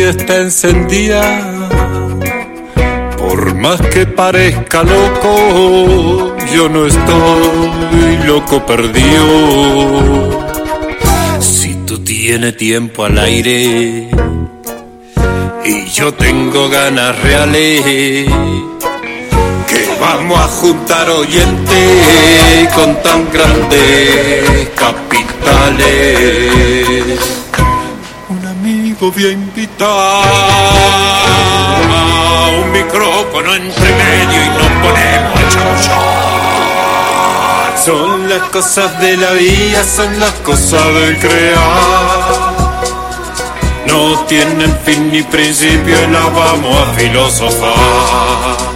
está encendida. Por más que parezca loco, yo no estoy loco perdido. Si tú tienes tiempo al aire y yo tengo ganas reales, que vamos a juntar oyentes con tan grandes capitales. Voy a invitar un micrófono entre medio y nos ponemos a chamullar. Son las cosas de la vida, son las cosas de crear no tienen fin ni principio y la vamos a filosofar.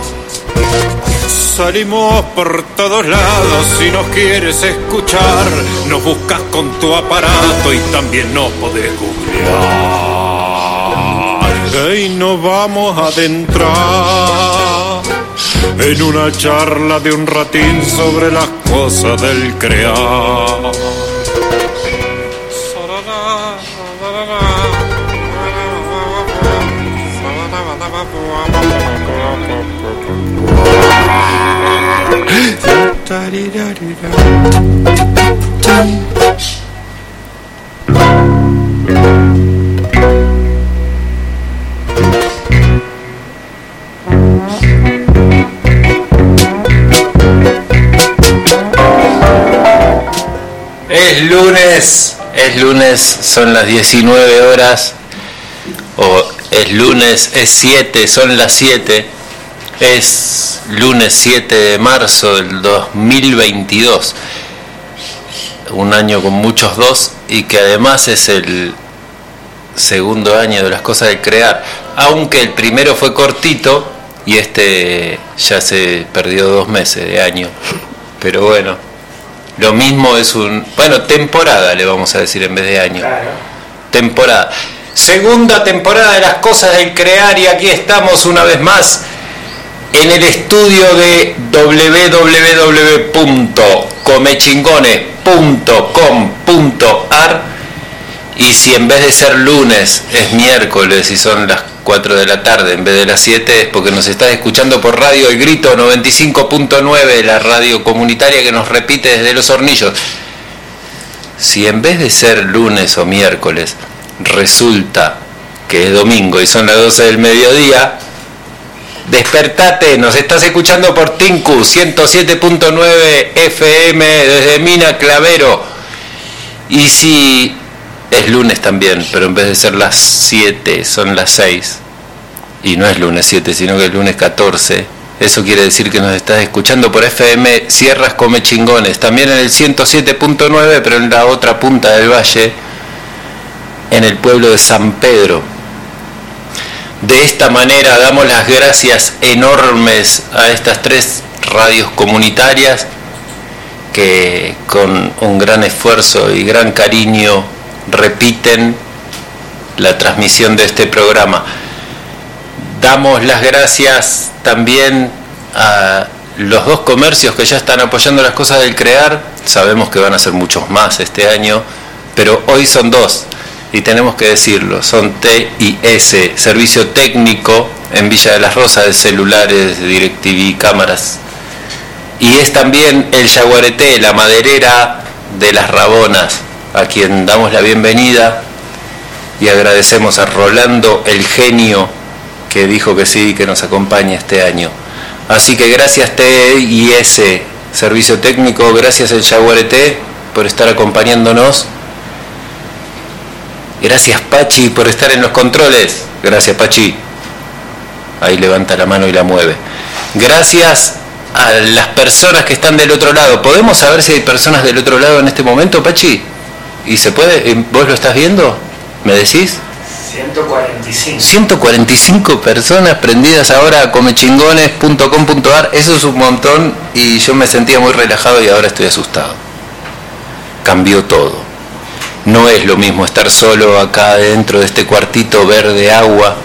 Salimos por todos lados si nos quieres escuchar, nos buscas con tu aparato y también nos podés googlear. Y nos vamos a adentrar en una charla de un ratín sobre las cosas del crear. Es lunes, es lunes, son las 19 horas, o es lunes, es 7, son las 7, es lunes 7 de marzo del 2022, un año con muchos dos y que además es el segundo año de las cosas de crear, aunque el primero fue cortito y este ya se perdió dos meses de año, pero bueno. Lo mismo es un, bueno, temporada le vamos a decir en vez de año. Temporada. Segunda temporada de las cosas del crear y aquí estamos una vez más en el estudio de www.comechingones.com.ar y si en vez de ser lunes es miércoles y son las 4 de la tarde en vez de las 7 es porque nos estás escuchando por Radio El Grito 95.9, la radio comunitaria que nos repite desde los hornillos. Si en vez de ser lunes o miércoles resulta que es domingo y son las 12 del mediodía, despertate, nos estás escuchando por Tinku 107.9 FM desde Mina Clavero. Y si es lunes también, pero en vez de ser las 7 son las 6. Y no es lunes 7, sino que es lunes 14. Eso quiere decir que nos estás escuchando por FM Sierras Come Chingones. También en el 107.9, pero en la otra punta del valle, en el pueblo de San Pedro. De esta manera damos las gracias enormes a estas tres radios comunitarias que con un gran esfuerzo y gran cariño repiten la transmisión de este programa. Damos las gracias también a los dos comercios que ya están apoyando las cosas del crear. Sabemos que van a ser muchos más este año, pero hoy son dos y tenemos que decirlo. Son TIS, Servicio Técnico en Villa de las Rosas de celulares, DirecTV, cámaras. Y es también el Yaguareté, la maderera de las Rabonas, a quien damos la bienvenida y agradecemos a Rolando el genio que dijo que sí, que nos acompaña este año. Así que gracias TIS, Servicio Técnico, gracias el Yaguareté por estar acompañándonos. Gracias Pachi por estar en los controles. Gracias Pachi. Ahí levanta la mano y la mueve. Gracias a las personas que están del otro lado. ¿Podemos saber si hay personas del otro lado en este momento, Pachi? ¿Y se puede? ¿Vos lo estás viendo? ¿Me decís? 145. 145 personas prendidas ahora a comechingones.com.ar. Eso es un montón y yo me sentía muy relajado y ahora estoy asustado. Cambió todo. No es lo mismo estar solo acá dentro de este cuartito verde agua,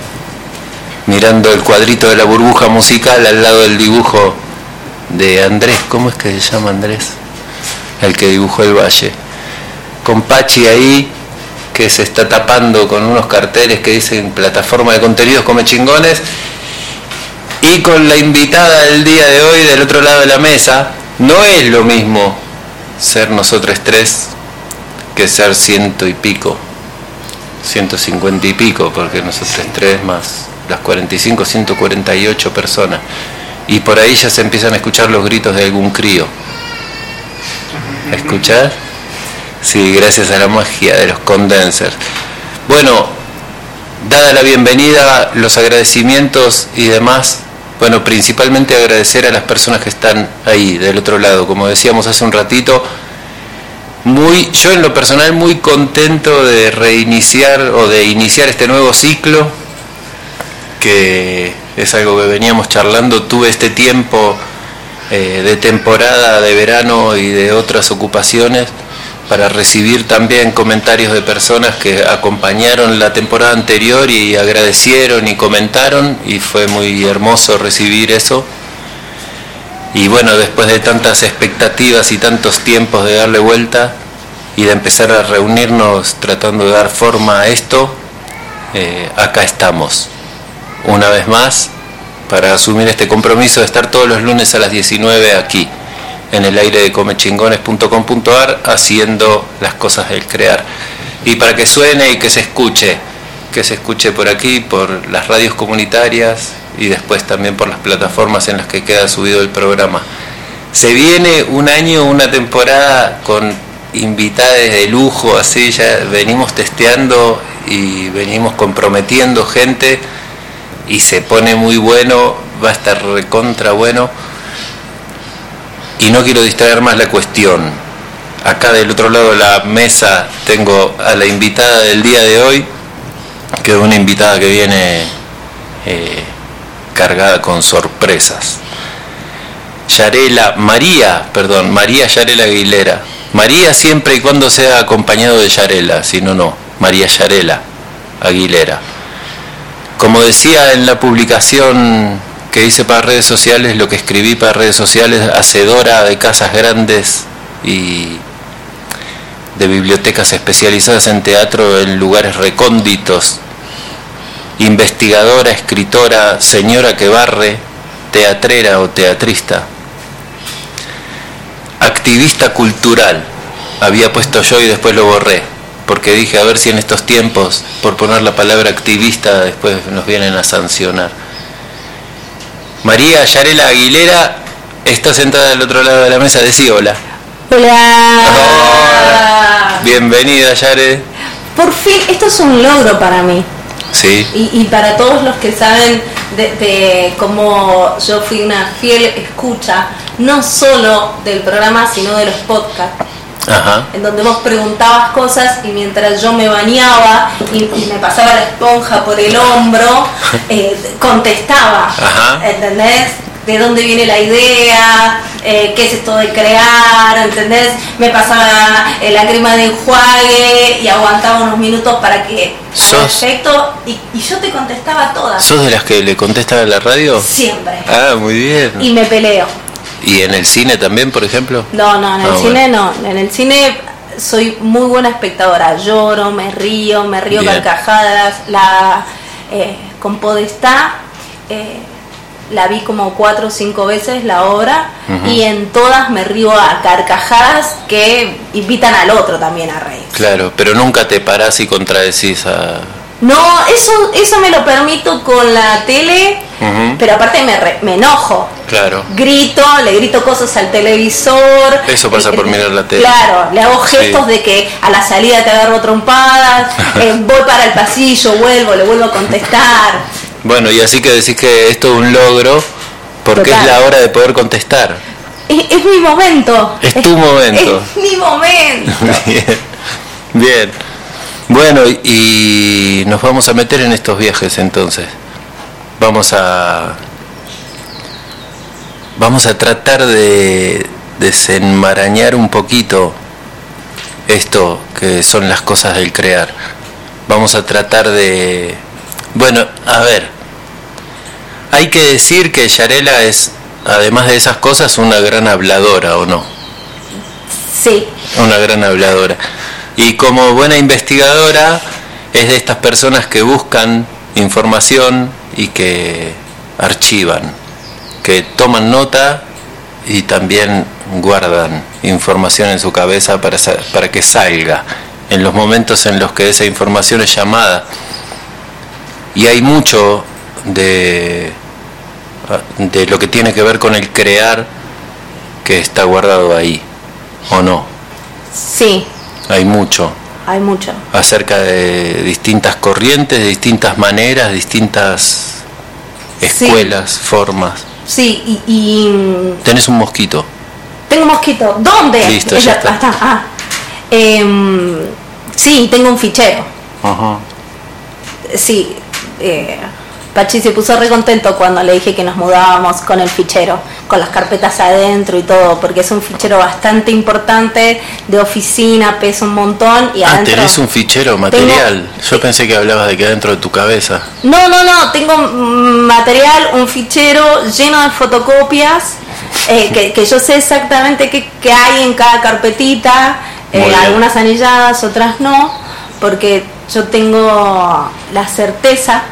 mirando el cuadrito de la burbuja musical al lado del dibujo de Andrés. ¿Cómo es que se llama Andrés? El que dibujó el valle con Pachi ahí que se está tapando con unos carteles que dicen plataforma de contenidos come chingones. Y con la invitada del día de hoy del otro lado de la mesa, no es lo mismo ser nosotros tres que ser ciento y pico, 150 y pico, porque nosotros tres más las 45, 148 personas. Y por ahí ya se empiezan a escuchar los gritos de algún crío. ¿Escuchar? Sí, gracias a la magia de los condensers. Bueno, dada la bienvenida, los agradecimientos y demás, bueno, principalmente agradecer a las personas que están ahí, del otro lado. Como decíamos hace un ratito, muy, yo en lo personal muy contento de reiniciar o de iniciar este nuevo ciclo, que es algo que veníamos charlando. Tuve este tiempo eh, de temporada, de verano y de otras ocupaciones para recibir también comentarios de personas que acompañaron la temporada anterior y agradecieron y comentaron y fue muy hermoso recibir eso. Y bueno, después de tantas expectativas y tantos tiempos de darle vuelta y de empezar a reunirnos tratando de dar forma a esto, eh, acá estamos, una vez más, para asumir este compromiso de estar todos los lunes a las 19 aquí en el aire de comechingones.com.ar haciendo las cosas del crear. Y para que suene y que se escuche, que se escuche por aquí, por las radios comunitarias y después también por las plataformas en las que queda subido el programa. Se viene un año, una temporada con invitadas de lujo, así ya venimos testeando y venimos comprometiendo gente y se pone muy bueno, va a estar recontra bueno y no quiero distraer más la cuestión. Acá del otro lado de la mesa tengo a la invitada del día de hoy, que es una invitada que viene eh, cargada con sorpresas. Yarela, María, perdón, María Yarela Aguilera. María siempre y cuando sea acompañado de Yarela, si no, no. María Yarela Aguilera. Como decía en la publicación que hice para redes sociales, lo que escribí para redes sociales, hacedora de casas grandes y de bibliotecas especializadas en teatro en lugares recónditos, investigadora, escritora, señora que barre, teatrera o teatrista, activista cultural, había puesto yo y después lo borré, porque dije a ver si en estos tiempos, por poner la palabra activista, después nos vienen a sancionar María Yarela Aguilera está sentada del otro lado de la mesa. Decí hola. Hola. Bienvenida, Yare. Por fin, esto es un logro para mí. Sí. Y, para todos los que saben de, cómo yo fui una fiel escucha, no solo del programa, sino de los podcasts. Ajá. en donde vos preguntabas cosas y mientras yo me bañaba y, me pasaba la esponja por el hombro, eh, contestaba, Ajá. ¿entendés? de dónde viene la idea, eh, qué es esto de crear, ¿entendés? Me pasaba eh, la crema de enjuague y aguantaba unos minutos para que perfecto y, y, yo te contestaba todas. ¿Sos de las que le contestan a la radio? Siempre. Ah, muy bien. Y me peleo. ¿Y en el cine también, por ejemplo? No, no, en el ah, cine no. En el cine soy muy buena espectadora. Lloro, me río, me río carcajadas. La eh, con Podestá eh, la vi como cuatro o cinco veces la obra y en todas me río a carcajadas que invitan al otro también a reír. Claro, pero nunca te parás y contradecís a no, eso, eso me lo permito con la tele, pero aparte me, me enojo. Claro. Grito, le grito cosas al televisor. Eso pasa por mirar la tele. Claro, le hago gestos de que a la salida te agarro trompadas, eh, voy para el pasillo, vuelvo, le vuelvo a contestar. Bueno, y así que decís que esto es un logro porque es la hora de poder contestar. Es, mi momento. Es tu momento. Es mi momento. Bien. Bien. Bueno, y nos vamos a meter en estos viajes entonces. Vamos a vamos a tratar de desenmarañar un poquito esto que son las cosas del crear. Vamos a tratar de bueno, a ver. Hay que decir que Yarela es además de esas cosas una gran habladora o no? Sí. Una gran habladora. Y como buena investigadora es de estas personas que buscan información y que archivan, que toman nota y también guardan información en su cabeza para, para que salga en los momentos en los que esa información es llamada. Y hay mucho de, de lo que tiene que ver con el crear que está guardado ahí, ¿o no? Sí. Hay mucho. Hay mucho. Acerca de distintas corrientes, de distintas maneras, distintas escuelas, formas. Sí, y, Tenés un mosquito. Tengo un mosquito. ¿Dónde? Listo, ya está. Ah. Em, sí, tengo un fichero. Ajá. Sí. Eh, Pachi se puso re contento cuando le dije que nos mudábamos con el fichero, con las carpetas adentro y todo, porque es un fichero bastante importante, de oficina, pesa un montón y ah, tenés un fichero material. Yo pensé que hablabas de que adentro de tu cabeza. No, no, no, tengo material, un fichero lleno de fotocopias, eh, que, yo sé exactamente qué, hay en cada carpetita, eh, algunas anilladas, otras no, porque yo tengo la certeza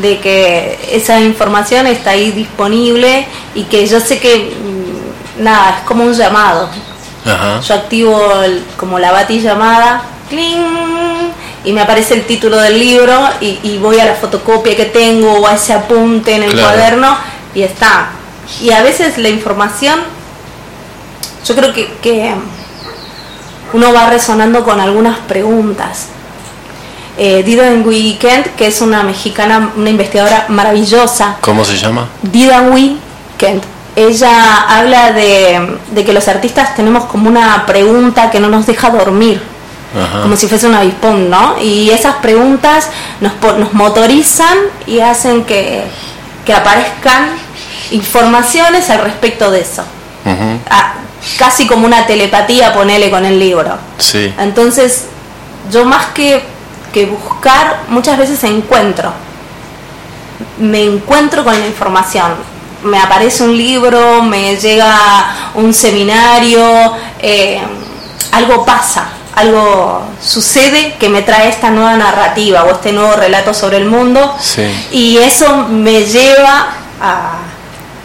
de que esa información está ahí disponible y que yo sé que mm, nada, es como un llamado. Yo activo como la bati llamada, y me aparece el título del libro y, voy a la fotocopia que tengo o a ese apunte en el cuaderno y está. Y a veces la información, yo creo que, que uno va resonando con algunas preguntas eh, Didan Kent, que es una mexicana, una investigadora maravillosa. ¿Cómo se llama? Didan Kent. Ella habla de, que los artistas tenemos como una pregunta que no nos deja dormir. como si fuese un avispón, ¿no? Y esas preguntas nos, nos motorizan y hacen que, aparezcan informaciones al respecto de eso. Ah, casi como una telepatía, ponele con el libro. Sí. Entonces, yo más que que buscar muchas veces encuentro. Me encuentro con la información. Me aparece un libro, me llega un seminario, eh, algo pasa, algo sucede que me trae esta nueva narrativa o este nuevo relato sobre el mundo y eso me lleva a,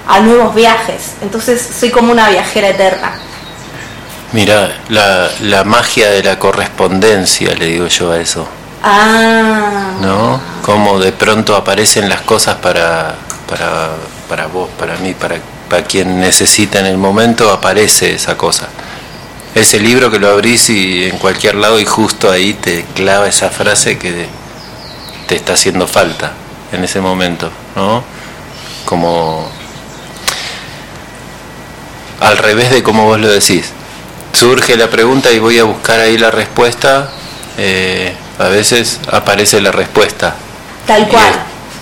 a nuevos viajes. Entonces soy como una viajera eterna. Mira, la, la magia de la correspondencia, le digo yo a eso. Ah. ¿No? Como de pronto aparecen las cosas para, para, para vos, para mí, para, para quien necesita en el momento, aparece esa cosa. Ese libro que lo abrís y en cualquier lado y justo ahí te clava esa frase que te está haciendo falta en ese momento, ¿no? Como al revés de como vos lo decís. Surge la pregunta y voy a buscar ahí la respuesta. Eh, a veces aparece la respuesta. Tal cual.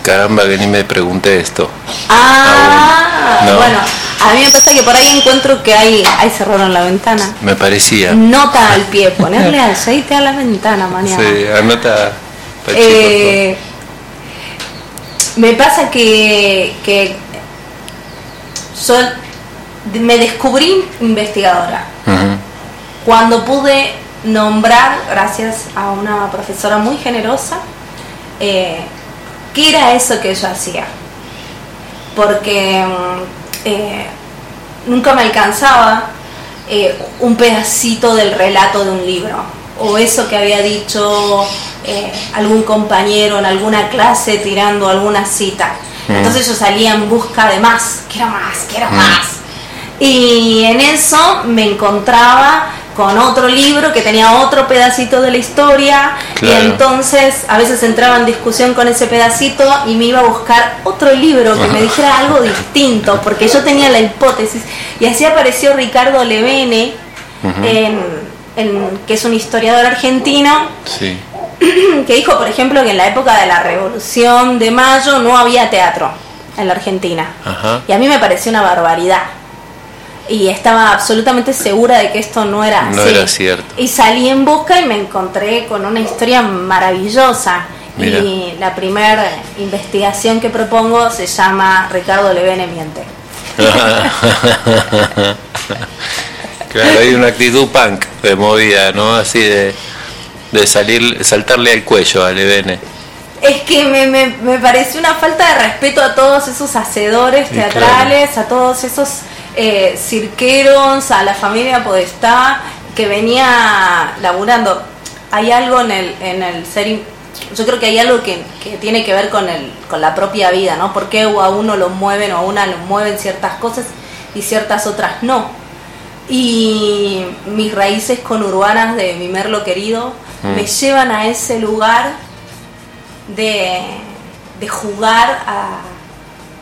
caramba, que ni me pregunté esto. Ah, bueno. A mí me pasa que por ahí encuentro que hay, hay cerraron la ventana. Me parecía. Nota al pie, ponerle aceite a la ventana mañana. Sí, anota. Eh, me pasa que, que yo me descubrí investigadora. Cuando pude nombrar, gracias a una profesora muy generosa, eh, qué era eso que yo hacía. Porque mm, eh, nunca me alcanzaba eh, un pedacito del relato de un libro, o eso que había dicho algún compañero en alguna clase tirando alguna cita. Mm. Entonces yo salía en busca de más, quiero más, quiero mm. más. Y en eso me encontraba con otro libro que tenía otro pedacito de la historia y entonces a veces entraba en discusión con ese pedacito y me iba a buscar otro libro que me dijera algo distinto porque yo tenía la hipótesis. Y así apareció Ricardo Levene en, que es un historiador argentino que dijo por ejemplo que en la época de la revolución de mayo no había teatro en la Argentina. Y a mí me pareció una barbaridad y estaba absolutamente segura de que esto no era no era cierto. Y salí en busca y me encontré con una historia maravillosa. Y la primera investigación que propongo se llama Ricardo Levene miente. claro, hay una actitud punk de movida, ¿no? Así de de salir, saltarle al cuello a Levene. Es que me, me, me, pareció una falta de respeto a todos esos hacedores teatrales, a todos esos eh, cirqueros, a la familia Podestá, que venía laburando. Hay algo en el, en el ser... Yo creo que hay algo que, que tiene que ver con, el, con la propia vida, ¿no? Porque a uno lo mueven o a una lo mueven ciertas cosas y ciertas otras no. Y mis raíces conurbanas de mi merlo querido mm. me llevan a ese lugar de, de jugar a,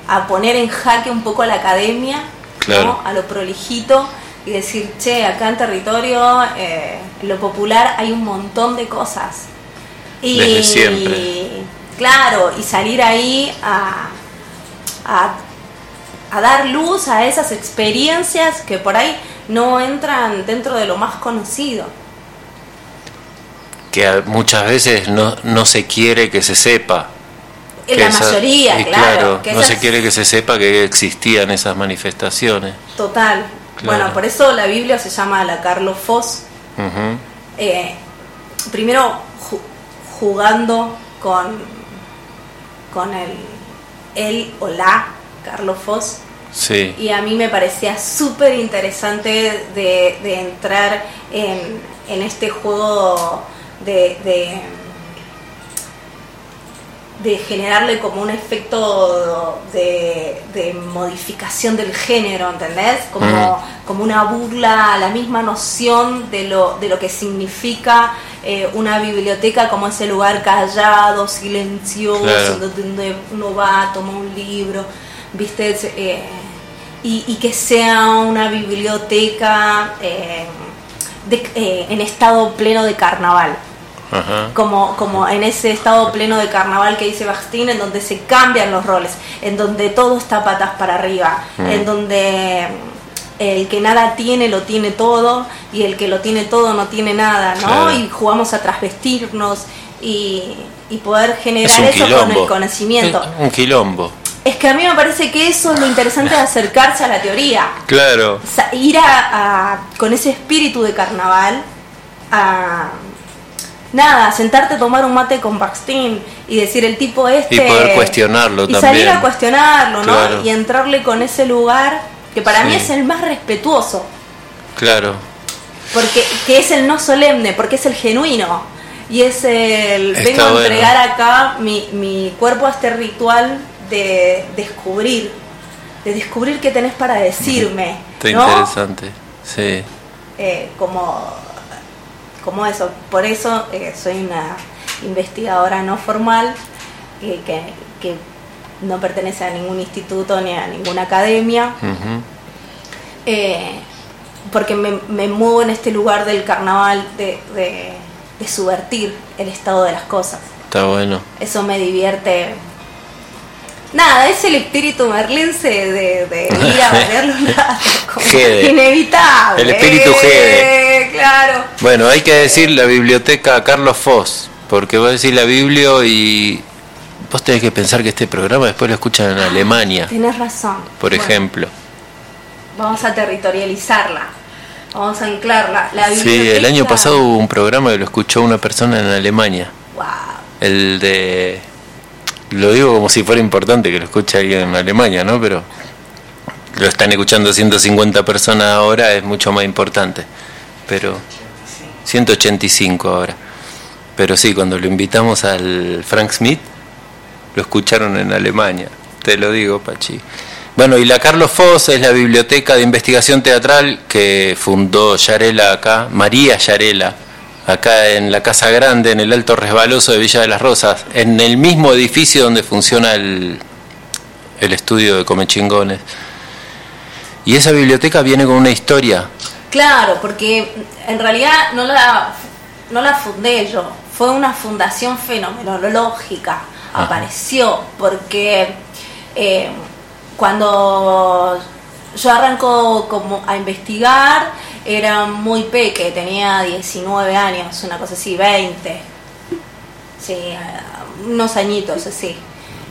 a, poner en jaque un poco a la academia, a lo prolijito y decir, che, acá en territorio, eh, en lo popular hay un montón de cosas. Y, siempre. claro, y salir ahí a, a a dar luz a esas experiencias que por ahí no entran dentro de lo más conocido. Que muchas veces no, no se quiere que se sepa. En la mayoría, claro. no se quiere que se sepa que existían esas manifestaciones. Total. Bueno, por eso la Biblia se llama la Carlos Foss. Eh, primero jugando con, con el él o la Carlos Foss. Sí. Y a mí me parecía súper interesante de, entrar en, en, este juego de, de, generarle como un efecto de, modificación del género, ¿entendés? Como, como una burla a la misma noción de lo, de lo que significa eh, una biblioteca como ese lugar callado, silencioso, donde uno va, toma un libro ¿viste? Eh, y, que sea una biblioteca eh, eh, en estado pleno de carnaval. Como, como en ese estado pleno de carnaval que dice Bastín, en donde se cambian los roles, en donde todo está patas para arriba, en donde el que nada tiene lo tiene todo y el que lo tiene todo no tiene nada, ¿no? Y jugamos a trasvestirnos y, y poder generar eso con el conocimiento. Un quilombo. Es que a mí me parece que eso es lo interesante de acercarse a la teoría. Claro. ir a, con ese espíritu de carnaval a nada, sentarte a tomar un mate con Baxtín y decir el tipo este. Y poder cuestionarlo y salir a cuestionarlo, ¿no? Y entrarle con ese lugar que para mí es el más respetuoso. Claro. Porque que es el no solemne, porque es el genuino. Y es el. vengo a entregar acá mi, mi cuerpo a este ritual de descubrir, de descubrir qué tenés para decirme. Está interesante, sí. Eh, como, como eso, por eso eh, soy una investigadora no formal, que, que, no pertenece a ningún instituto ni a ninguna academia, eh, porque me, me, muevo en este lugar del carnaval de, de, de subvertir el estado de las cosas. Está bueno. Eso me divierte Nada, es el espíritu merlinse de, de ir a los Inevitable. El espíritu Gede. Claro. Bueno, hay que decir la biblioteca Carlos Foss, porque voy a decir la Biblio y vos tenés que pensar que este programa después lo escuchan en Alemania. Tenés razón. Por ejemplo. Vamos a territorializarla. Vamos a anclarla. La Sí, el año pasado hubo un programa que lo escuchó una persona en Alemania. Wow. El de lo digo como si fuera importante que lo escuche alguien en Alemania, ¿no? Pero lo están escuchando 150 personas ahora, es mucho más importante. Pero 185 ahora. Pero sí, cuando lo invitamos al Frank Smith, lo escucharon en Alemania. Te lo digo, Pachi. Bueno, y la Carlos Foss es la biblioteca de investigación teatral que fundó Yarela acá, María Yarela acá en la Casa Grande, en el Alto Resbaloso de Villa de las Rosas, en el mismo edificio donde funciona el, el estudio de Comechingones. Y esa biblioteca viene con una historia. Claro, porque en realidad no la, no la fundé yo, fue una fundación fenomenológica, apareció, porque eh, cuando yo arranco como a investigar, era muy peque, tenía 19 años, una cosa así, 20. Sí, unos añitos así.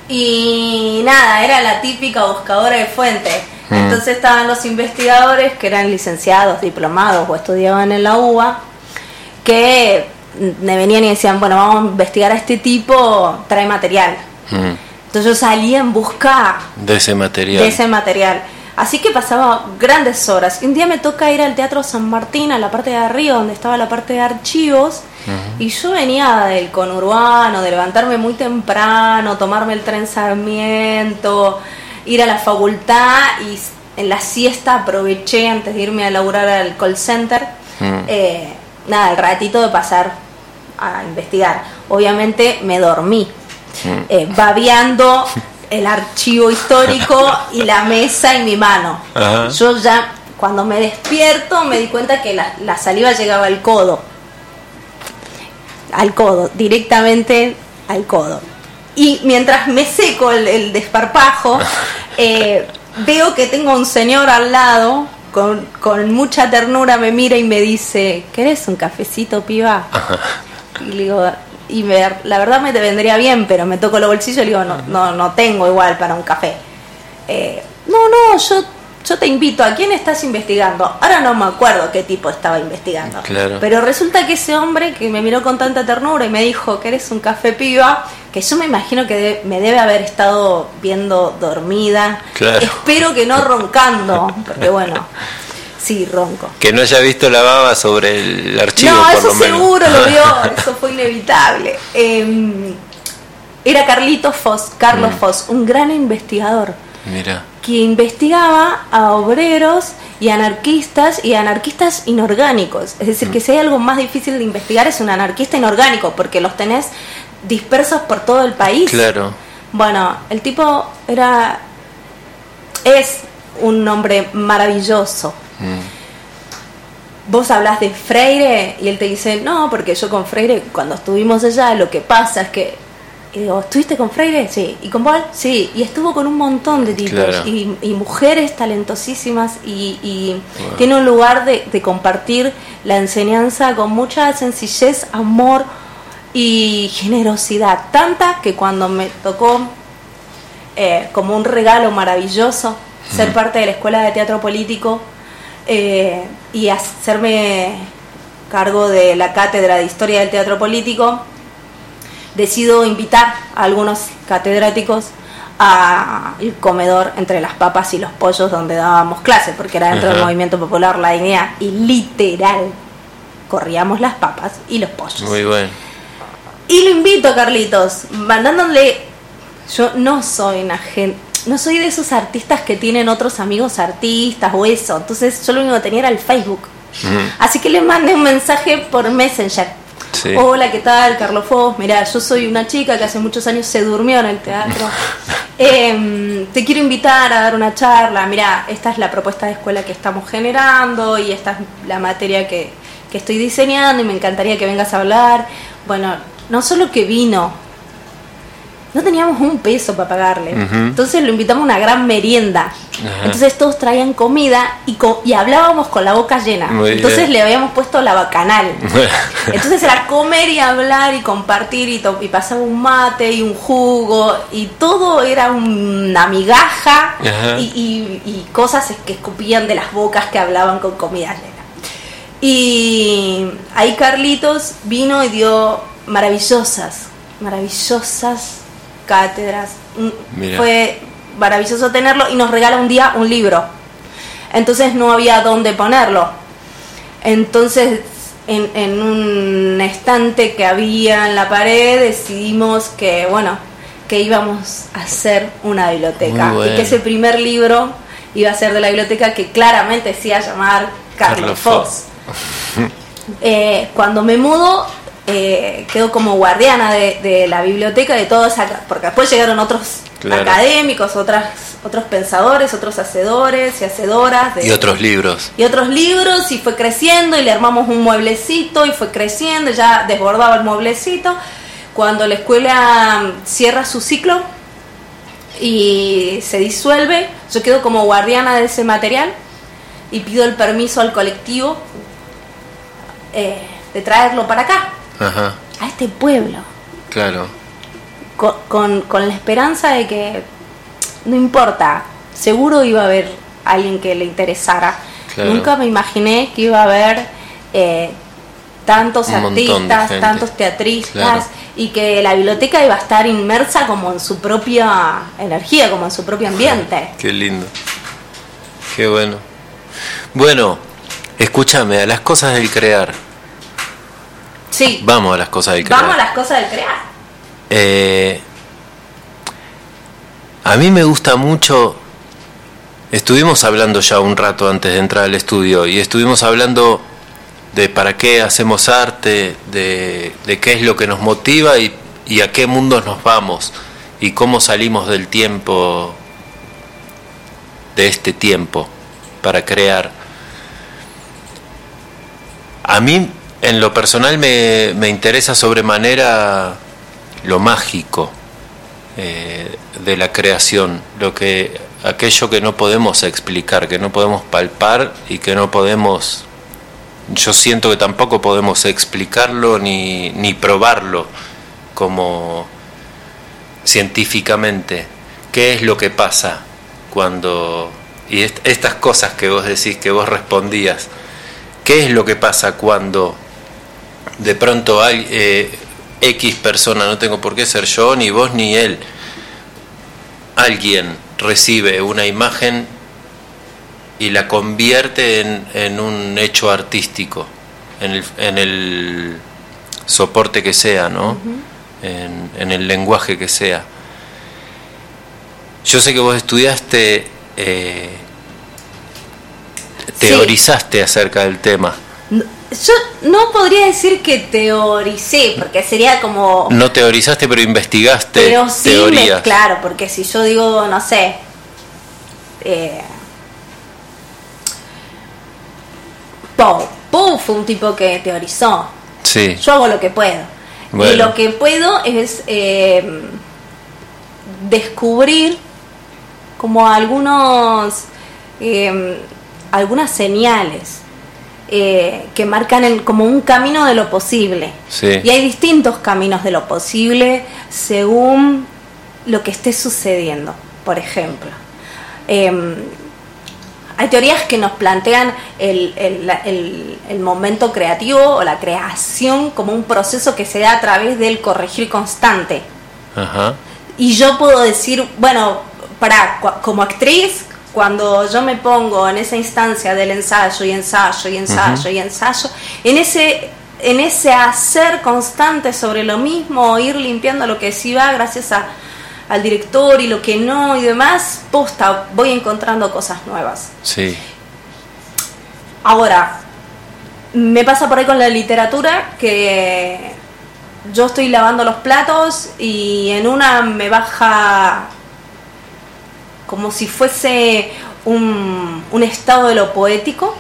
Y nada, era la típica buscadora de fuentes. Mm. Entonces estaban los investigadores que eran licenciados, diplomados o estudiaban en la UBA, que me venían y decían, bueno, vamos a investigar a este tipo, trae material. Mm. Entonces yo salía en busca de ese material. De ese material. Así que pasaba grandes horas. Un día me toca ir al Teatro San Martín, a la parte de arriba, donde estaba la parte de archivos, y yo venía del conurbano, de levantarme muy temprano, tomarme el tren Sarmiento, ir a la facultad y en la siesta aproveché antes de irme a laburar al call center, eh, nada, el ratito de pasar a investigar. Obviamente me dormí, eh, babeando el archivo histórico y la mesa en mi mano. Yo ya, cuando me despierto, me di cuenta que la, saliva llegaba al codo. Al codo, directamente al codo. Y mientras me seco el, desparpajo, eh, veo que tengo un señor al lado, con, con, mucha ternura me mira y me dice, ¿querés un cafecito, piba? Y le digo, y la verdad me te vendría bien, pero me toco los bolsillos y digo, no, no, no tengo igual para un café. Eh, no, no, yo, yo te invito, ¿a quién estás investigando? Ahora no me acuerdo qué tipo estaba investigando. Pero resulta que ese hombre que me miró con tanta ternura y me dijo que eres un café piba, que yo me imagino que me debe haber estado viendo dormida. Espero que no roncando, porque bueno. Sí, ronco. Que no haya visto la baba sobre el archivo, no, eso seguro lo vio, eso fue inevitable. Em, era Carlitos Foss, Carlos mm. Foss, un gran investigador. Mira. Que investigaba a obreros y anarquistas y anarquistas inorgánicos. Es decir, que mm. si hay algo más difícil de investigar es un anarquista inorgánico, porque los tenés dispersos por todo el país. Claro. Bueno, el tipo era. es un hombre maravilloso. Vos hablas de Freire y él te dice, no, porque yo con Freire, cuando estuvimos allá, lo que pasa es que y digo, ¿estuviste con Freire? Sí. ¿Y con Paul? Sí. Y estuvo con un montón de tipos y, mujeres talentosísimas y, tiene un lugar de, compartir la enseñanza con mucha sencillez, amor y generosidad. Tanta que cuando me tocó eh, como un regalo maravilloso ser parte de la Escuela de Teatro Político, eh, y hacerme cargo de la cátedra de Historia del Teatro Político, decido invitar a algunos catedráticos al comedor entre las papas y los pollos donde dábamos clases, porque era dentro del movimiento popular la dignidad, y literal corríamos las papas y los pollos. Muy bueno. Y lo invito Carlitos, mandándole, yo no soy una gente, no soy de esos artistas que tienen otros amigos artistas o eso. Entonces yo lo único que tenía era el Facebook. Así que le mandé un mensaje por Messenger. Hola, ¿qué tal? Carlos Fos. Mirá, yo soy una chica que hace muchos años se durmió en el teatro. Em, te quiero invitar a dar una charla. Mira, esta es la propuesta de escuela que estamos generando y esta es la materia que, que estoy diseñando y me encantaría que vengas a hablar. Bueno, no solo que vino, no teníamos un peso para pagarle. Entonces lo invitamos a una gran merienda. Entonces todos traían comida y, y hablábamos con la boca llena. Entonces le habíamos puesto la bacanal. Entonces era comer y hablar y compartir y, y pasaba un mate y un jugo y todo era una migaja y, y, cosas que escupían de las bocas que hablaban con comida llena. Y ahí Carlitos vino y dio maravillosas, maravillosas cátedras. Mm, fue maravilloso tenerlo y nos regala un día un libro. Entonces no había dónde ponerlo. Entonces en, un estante que había en la pared decidimos que, bueno, que íbamos a hacer una biblioteca y que ese primer libro iba a ser de la biblioteca que claramente se iba a llamar Carlos, Fox. Eh, cuando me mudo eh, quedó como guardiana de, la biblioteca de todos, porque después llegaron otros académicos, otras, otros pensadores, otros hacedores y hacedoras. y otros libros. Y otros libros, y fue creciendo, y le armamos un mueblecito, y fue creciendo, ya desbordaba el mueblecito. Cuando la escuela cierra su ciclo y se disuelve, yo quedo como guardiana de ese material y pido el permiso al colectivo eh, de traerlo para acá a este pueblo. Claro. Con, con, la esperanza de que no importa, seguro iba a haber alguien que le interesara. Nunca me imaginé que iba a haber eh, tantos artistas, tantos teatristas, y que la biblioteca iba a estar inmersa como en su propia energía, como en su propio ambiente. Qué lindo. Qué bueno. Bueno, escúchame, a las cosas del crear. Sí. Vamos a las cosas del crear. Vamos a las cosas del crear. Eh, a mí me gusta mucho, estuvimos hablando ya un rato antes de entrar al estudio y estuvimos hablando de para qué hacemos arte, de, qué es lo que nos motiva y, y, a qué mundos nos vamos y cómo salimos del tiempo, de este tiempo, para crear. A mí, en lo personal, me, me interesa sobremanera lo mágico eh, de la creación, lo que aquello que no podemos explicar, que no podemos palpar y que no podemos yo siento que tampoco podemos explicarlo ni, ni probarlo como científicamente. ¿Qué es lo que pasa cuando... Y estas cosas que vos decís, que vos respondías, ¿qué es lo que pasa cuando de pronto hay eh, X persona, no tengo por qué ser yo, ni vos, ni él, alguien recibe una imagen y la convierte en, un hecho artístico, en el, en el, soporte que sea, ¿no? en, el lenguaje que sea. Yo sé que vos estudiaste, eh, teorizaste acerca del tema. Yo no podría decir que teoricé, porque sería como... No teorizaste, pero investigaste pero sí claro, porque si yo digo, no sé, eh, Poe. fue un tipo que teorizó. Sí. Yo hago lo que puedo. Y lo que puedo es eh, descubrir como algunos eh, algunas señales eh, que marcan como un camino de lo posible. Y hay distintos caminos de lo posible según lo que esté sucediendo, por ejemplo. Em, hay teorías que nos plantean el, el, momento creativo o la creación como un proceso que se da a través del corregir constante. Y yo puedo decir, bueno, para como actriz, cuando yo me pongo en esa instancia del ensayo y ensayo y ensayo y ensayo, en ese en ese hacer constante sobre lo mismo, ir limpiando lo que sí va gracias a, al director y lo que no y demás, posta, voy encontrando cosas nuevas. Sí. Ahora, me pasa por ahí con la literatura que yo estoy lavando los platos y en una me baja como si fuese un, un estado de lo poético.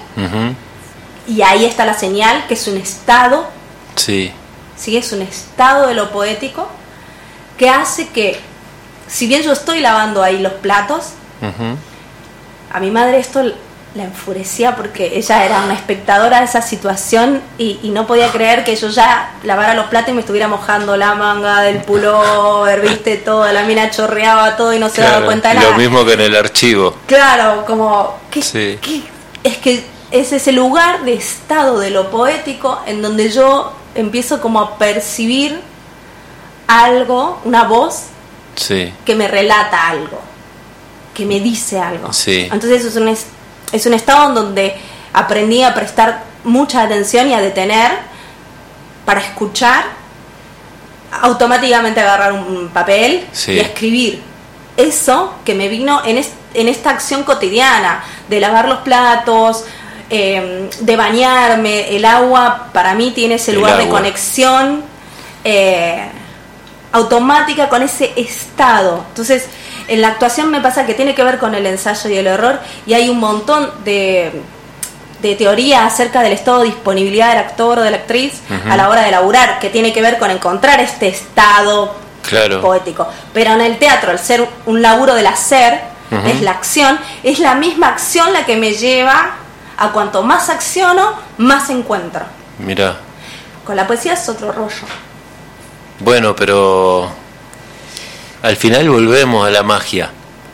Y ahí está la señal, que es un estado. Sí. Sí, es un estado de lo poético que hace que si bien yo estoy lavando ahí los platos, a mi madre esto la enfurecía porque ella era una espectadora de esa situación y, no podía creer que yo ya lavara los platos y me estuviera mojando la manga del pullover, viste, todo, la mina chorreaba todo y no se daba cuenta de nada. Lo mismo que en el archivo. Claro, como, ¿qué, es que es ese lugar de estado de lo poético en donde yo empiezo como a percibir algo, una voz que me relata algo, que me dice algo. Entonces es un, es un estado en donde aprendí a prestar mucha atención y a detener para escuchar, automáticamente agarrar un papel y escribir. Eso que me vino en, en esta acción cotidiana de lavar los platos, em, de bañarme, el agua para mí tiene ese lugar de conexión. Eh, automática con ese estado. Entonces, en la actuación me pasa que tiene que ver con el ensayo y el error y hay un montón de, de teoría acerca del estado de disponibilidad del actor o de la actriz a la hora de laburar, que tiene que ver con encontrar este estado poético. Pero en el teatro, al ser un laburo del hacer, es la acción, es la misma acción la que me lleva a cuanto más acciono, más encuentro. Mira. Con la poesía es otro rollo. Bueno, pero al final volvemos a la magia.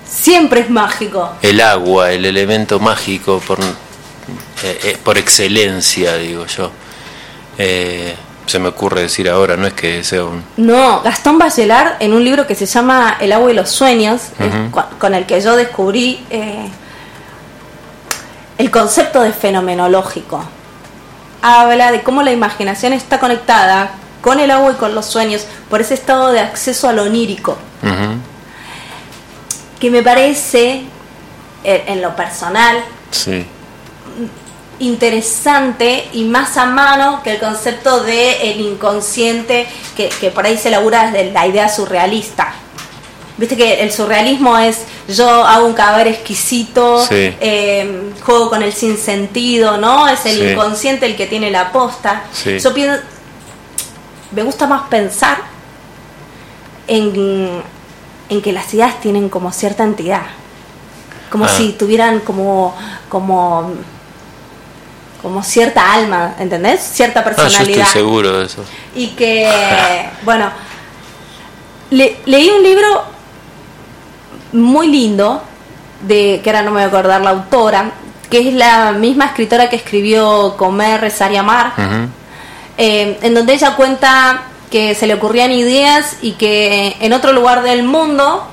Siempre es mágico. El agua, el elemento mágico por, eh, eh, por excelencia, digo yo. Eh, se me ocurre decir ahora, no es que sea un... No, Gastón Bachelard, en un libro que se llama El agua y los sueños, con el que yo descubrí eh, el concepto de fenomenológico. Habla de cómo la imaginación está conectada con el agua y con los sueños por ese estado de acceso a lo onírico. Que me parece, en, lo personal, interesante y más a mano que el concepto de el inconsciente que, por ahí se labura desde la idea surrealista. Viste que el surrealismo es yo hago un cadáver exquisito, em, juego con el sinsentido, ¿no? Es el inconsciente el que tiene la posta. Yo pienso, me gusta más pensar en, en que las ideas tienen como cierta entidad, como ah. si tuvieran como, como como cierta alma, ¿entendés? Cierta personalidad. Ah, yo estoy seguro de eso. Y que, bueno, leí un libro muy lindo, de que ahora no me voy a acordar la autora, que es la misma escritora que escribió Comer, Rezar y Amar, eh, en donde ella cuenta que se le ocurrían ideas y que en otro lugar del mundo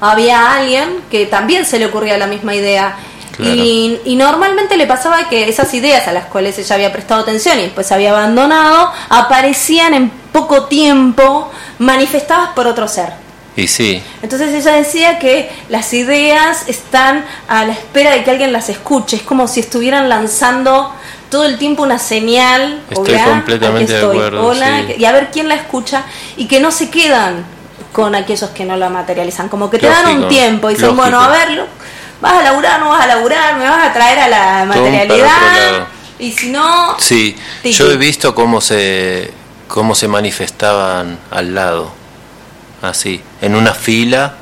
había alguien que también se le ocurría la misma idea y, normalmente le pasaba que esas ideas a las cuales ella había prestado atención y después había abandonado, aparecían en poco tiempo manifestadas por otro ser. Y sí. Entonces ella decía que las ideas están a la espera de que alguien las escuche, es como si estuvieran lanzando todo el tiempo una señal. Estoy completamente de acuerdo. Y a ver quién la escucha y que no se quedan con aquellos que no la materializan, como que te dan un tiempo y dicen, bueno, a verlo vas a laburar, no vas a laburar, me vas a traer a la materialidad. Y si no... Sí, yo he visto cómo se, cómo se manifestaban al lado, así, en una fila,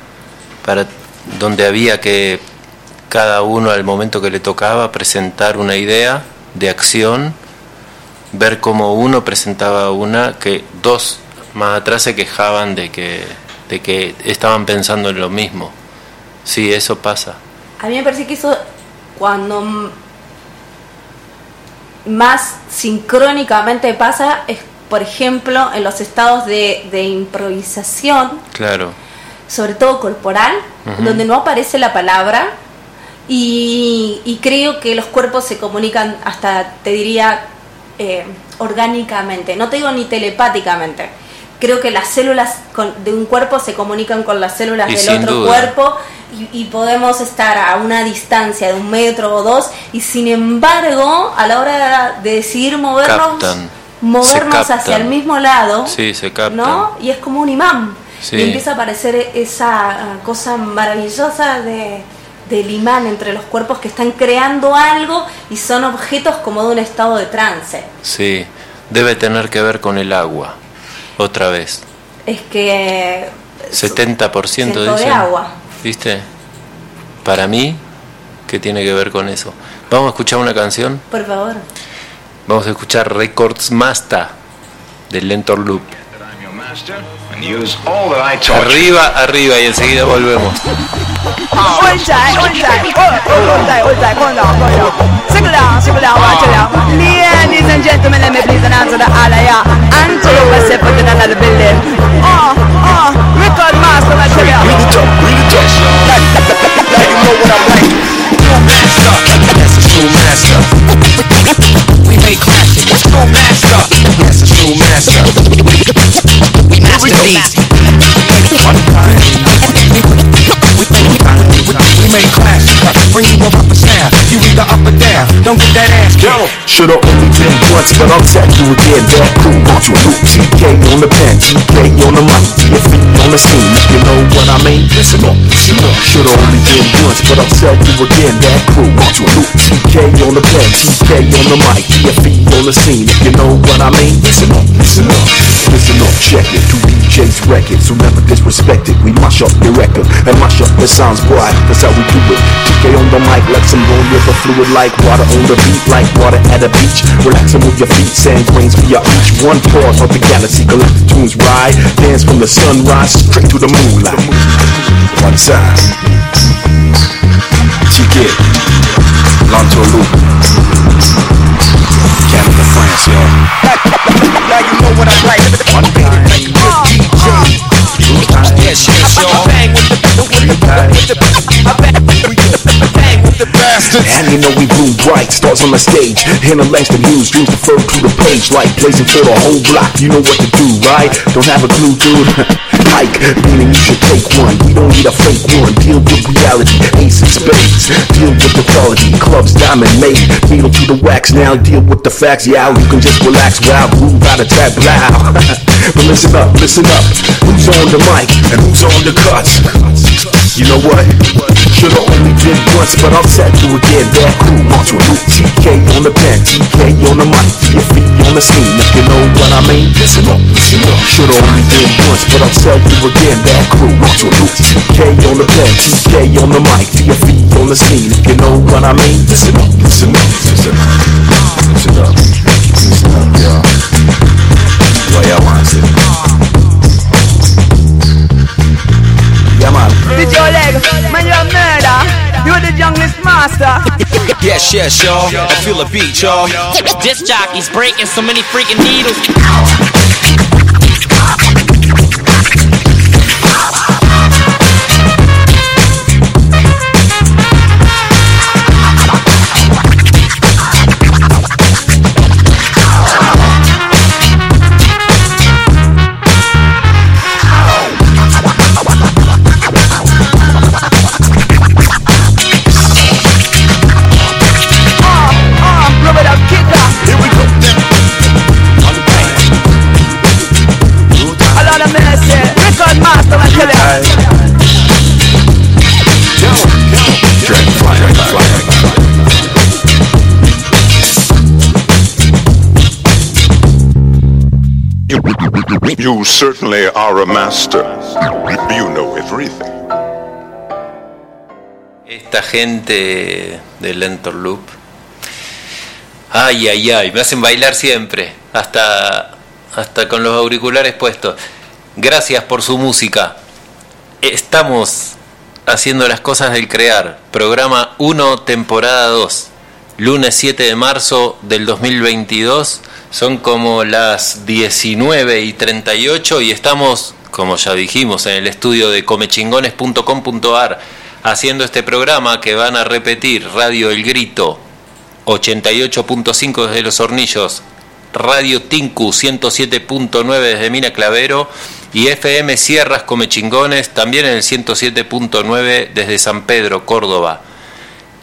para donde había que cada uno al momento que le tocaba presentar una idea de acción, ver cómo uno presentaba una que dos más atrás se quejaban de que, de que estaban pensando en lo mismo. Sí, eso pasa. A mí me parece que eso cuando más sincrónicamente pasa es, por ejemplo, en los estados de, improvisación. Claro. Sobre todo corporal, donde no aparece la palabra. Y, creo que los cuerpos se comunican hasta, te diría, eh, orgánicamente. No te digo ni telepáticamente. Creo que las células de un cuerpo se comunican con las células del otro cuerpo y, podemos estar a una distancia de un metro o dos y sin embargo a la hora de decidir movernos movernos hacia el mismo lado sí, se ¿no? y es como un imán. Y empieza a aparecer esa cosa maravillosa de del imán entre los cuerpos que están creando algo y son objetos como de un estado de trance. Sí, debe tener que ver con el agua otra vez. Es que... 70% de agua. ¿Viste? Para mí, ¿qué tiene que ver con eso? Vamos a escuchar una canción. Por favor. Vamos a escuchar Records Masta de Lentor Loop. Arriba, arriba y enseguida volvemos. Ladies and gentlemen, let me please announce the Alaya and take myself out in another building. Oh, oh, record master, I tell ya. Read it up, read it up. Let you know what I'm like. True master, that's a true master. We make classics. True master, that's a true master. We master these. One time. Make classics. Bring you. You either up or down. Don't get that ass kicked. Should've only been once, but I'll tell you again? That crew brought you a loop TK on the pen, TK on the mic Your on the scene, you know what I mean? Listen up, listen up. Should've only been once, but I'll tell you again? That crew brought you a loop TK on the pen, TK on the mic Your on the scene, if you know what I mean? Listen up, listen up. Listen up, check it. To DJ's record, so never disrespect it We mash up your record, and mash up the sounds, boy. That's how we do it TK on the mic let some lawyer the fluid like water on the beat Like water at a beach. Relax and move your feet Sand grains via each. One pause of the galaxy Collect the tunes ride. Dance from the sunrise Straight to the moonlight. One time. TK L'Antoloop Canada, France, y'all Now you know what I like. One DJ Yes, yes, y'all. I bang with the, with the, with the, with the, with the, with the bastards. And you know we blew bright, stars on the stage. Hannah Langston News, dreams deferred to the page. Like blazing for the whole block, you know what to do, right? Don't have a clue, dude. Hike, meaning you should take one. We don't need a fake one. Deal with reality, ace and spades. Deal with the quality, clubs diamond made. Needle to the wax now, deal with the facts. Yeah, you can just relax, wow, move out of tap, blow. but listen up, listen up. Who's on the mic and who's on the cuts? You know what? Should've only did once, but I'll set you again. That crew, march with Luke TK on the pen, TK on the mic, TFE on the scene. If you know what I mean, listen up, listen up. Should've only did once, but I'll set you again. That crew, march with Luke TK on the pen, TK on the mic, TFE on the scene. If you know what I mean, listen up, listen up, listen up, listen up, listen up, y'all. Why y'all want it? Yeah, man. Did your leg, man, you're murder. You're the youngest master. yes, yes, y'all. I feel a beat, y'all. Disc jockeys breaking so many freaking needles. You certainly are a master. You know everything. Esta gente del Enter Loop. Ay, ay, ay, me hacen bailar siempre, hasta, hasta con los auriculares puestos. Gracias por su música. Estamos haciendo las cosas del crear. Programa 1, temporada 2. Lunes 7 de marzo del 2022 son como las 19 y 38 y estamos, como ya dijimos, en el estudio de comechingones.com.ar haciendo este programa que van a repetir Radio El Grito 88.5 desde Los Hornillos, Radio Tinku 107.9 desde Mina Clavero y FM Sierras Comechingones también en el 107.9 desde San Pedro, Córdoba.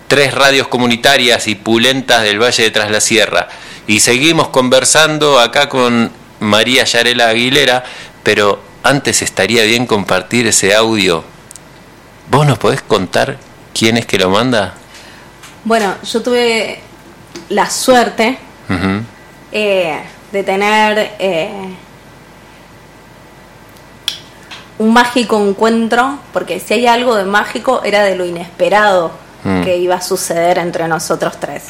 Tres radios comunitarias y pulentas del Valle de Tras la Sierra. Y seguimos conversando acá con María Yarela Aguilera, pero antes estaría bien compartir ese audio. ¿Vos nos podés contar quién es que lo manda? Bueno, yo tuve la suerte eh, de tener eh, un mágico encuentro, porque si hay algo de mágico era de lo inesperado mm. que iba a suceder entre nosotros tres.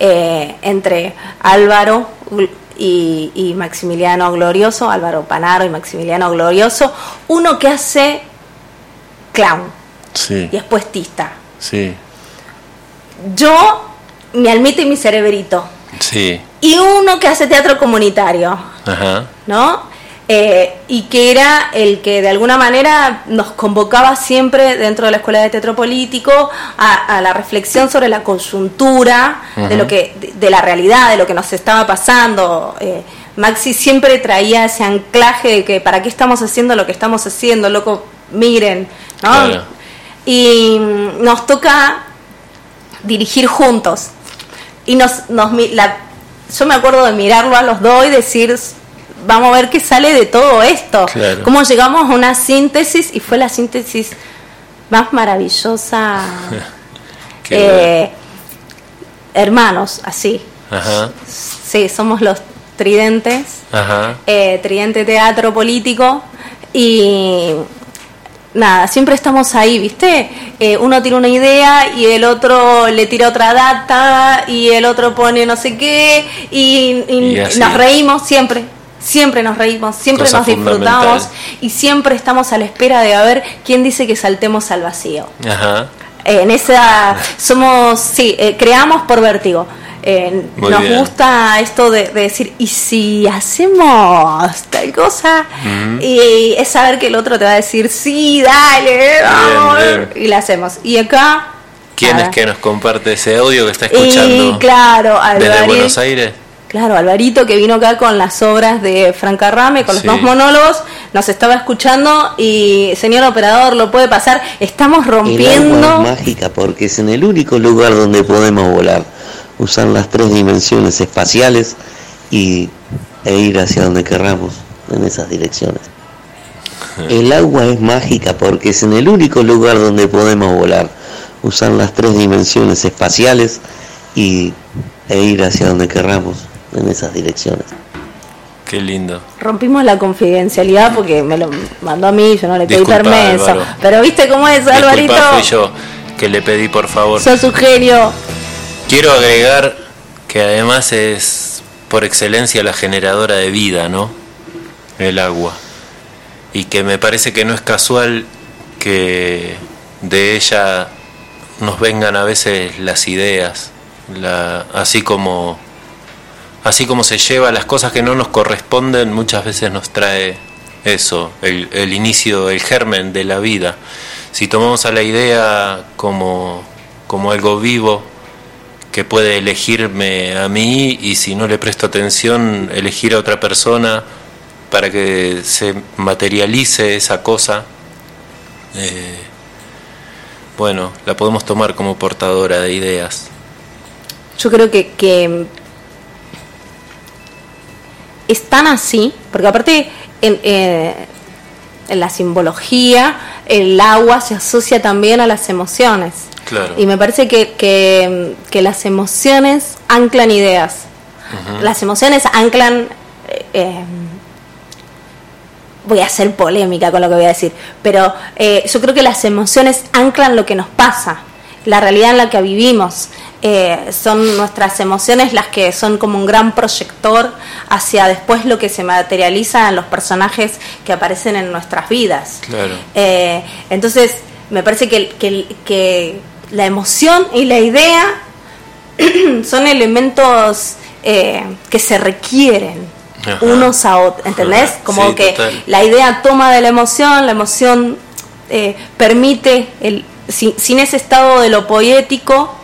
Eh, entre Álvaro y, Maximiliano Glorioso, Álvaro Panaro y Maximiliano Glorioso, uno que hace clown y es puestista. Sí. Yo, mi almita y mi cerebrito. Sí. Y uno que hace teatro comunitario. Ajá. ¿No? Eh, y que era el que de alguna manera nos convocaba siempre dentro de la Escuela de Teatro Político a, la reflexión sobre la coyuntura, de, lo que, de, la realidad, de lo que nos estaba pasando. Eh, Maxi siempre traía ese anclaje de que para qué estamos haciendo lo que estamos haciendo, loco, miren, ¿no? Y nos toca dirigir juntos. Y nos, nos la, yo me acuerdo de mirarlo a los dos y decir, vamos a ver qué sale de todo esto. Cómo llegamos a una síntesis y fue la síntesis más maravillosa. Eh, hermanos, así. Sí, somos los tridentes. Eh, tridente teatro político. Y nada, siempre estamos ahí, ¿viste? Eh, uno tiene una idea y el otro le tira otra data y el otro pone no sé qué y nos reímos siempre siempre nos reímos, siempre nos disfrutamos y siempre estamos a la espera de a ver quién dice que saltemos al vacío. Ajá. Eh, en esa somos, sí, eh, creamos por vértigo. Eh, nos gusta esto de, decir, ¿y si hacemos tal cosa? Y es saber que el otro te va a decir, sí, dale, vamos, y la hacemos. Y acá ¿Quién es que nos comparte ese audio que está escuchando? Y claro, desde Buenos Aires. Claro, Alvarito que vino acá con las obras de Franca Rame, con los dos monólogos, nos estaba escuchando y señor operador, lo puede pasar, estamos rompiendo... El agua es mágica porque es en el único lugar donde podemos volar, usar las tres dimensiones espaciales y, e ir hacia donde querramos en esas direcciones. El agua es mágica porque es en el único lugar donde podemos volar, usar las tres dimensiones espaciales y, e ir hacia donde querramos en esas direcciones. Qué lindo. Rompimos la confidencialidad porque me lo mandó a mí, yo no le pedí permiso. Pero viste cómo es, Alvarito. fui yo que le pedí por favor. Sos un genio. Quiero agregar que además es por excelencia la generadora de vida, ¿no? El agua. Y que me parece que no es casual que de ella nos vengan a veces las ideas, la, así como así como se lleva las cosas que no nos corresponden, muchas veces nos trae eso, el, inicio, el germen de la vida. Si tomamos a la idea como, como algo vivo, que puede elegirme a mí y si no le presto atención, elegir a otra persona para que se materialice esa cosa, eh, bueno, la podemos tomar como portadora de ideas. Yo creo que, que es tan así, porque aparte en, eh, en, la simbología el agua se asocia también a las emociones. Y me parece que, que, las emociones anclan ideas. Las emociones anclan... Eh, eh, voy a ser polémica con lo que voy a decir, pero yo creo que las emociones anclan lo que nos pasa, la realidad en la que vivimos. Eh, son nuestras emociones las que son como un gran proyector hacia después lo que se materializa en los personajes que aparecen en nuestras vidas. Eh, entonces, me parece que, que, la emoción y la idea son elementos eh, que se requieren unos a otros, ¿entendés? Como que la idea toma de la emoción, la emoción permite, el, sin ese estado de lo poético,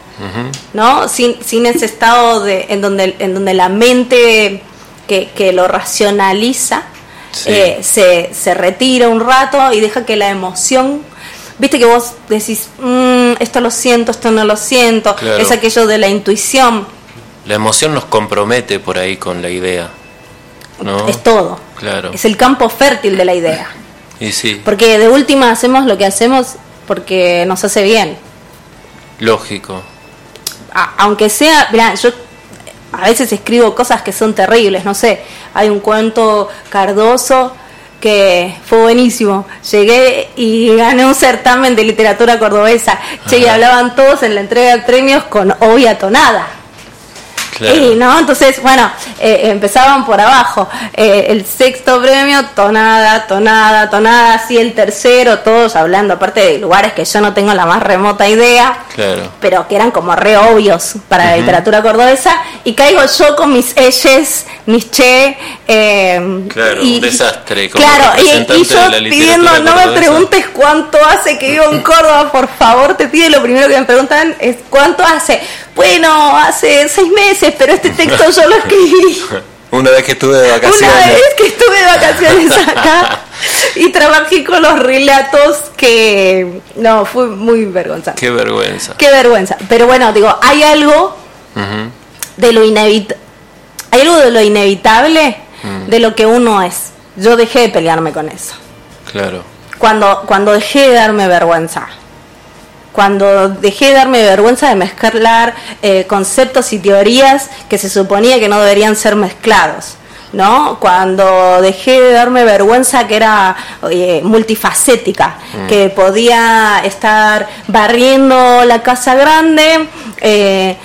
¿no? Sin, sin ese estado de, en, donde, en donde la mente que, lo racionaliza eh, se, se retira un rato y deja que la emoción viste que vos decís, mm, esto lo siento, esto no lo siento, es aquello de la intuición. La emoción nos compromete por ahí con la idea. ¿no? Es todo. Claro. Es el campo fértil de la idea. Y sí. Porque de última hacemos lo que hacemos porque nos hace bien. Lógico aunque sea, mira, yo a veces escribo cosas que son terribles, no sé, hay un cuento Cardoso que fue buenísimo. Llegué y gané un certamen de literatura cordobesa. Che, y hablaban todos en la entrega de premios con obvia tonada. Y, ¿no? Entonces, bueno, eh, empezaban por abajo. Eh, el sexto premio, tonada, tonada, tonada, así el tercero, todos hablando, aparte de lugares que yo no tengo la más remota idea, pero que eran como re obvios para la literatura cordobesa. Y caigo yo con mis elles, mis che. Eh, claro, un desastre. Como claro, y, y, yo pidiendo, no me preguntes cuánto hace que vivo en Córdoba, por favor, te pido, lo primero que me preguntan es cuánto hace. Bueno, hace seis meses pero este texto yo lo escribí. Una vez que estuve de vacaciones. Una vez que estuve de vacaciones acá y trabajé con los relatos que... No, fue muy vergonzoso. Qué vergüenza. Qué vergüenza. Pero bueno, digo, hay algo de lo inevitable. Hay algo de lo inevitable mm. de lo que uno es. Yo dejé de pelearme con eso. Claro. Cuando, cuando dejé de darme vergüenza cuando dejé de darme vergüenza de mezclar eh, conceptos y teorías que se suponía que no deberían ser mezclados. ¿no? Cuando dejé de darme vergüenza que era multifacética, mm. que podía estar barriendo la casa grande, eh,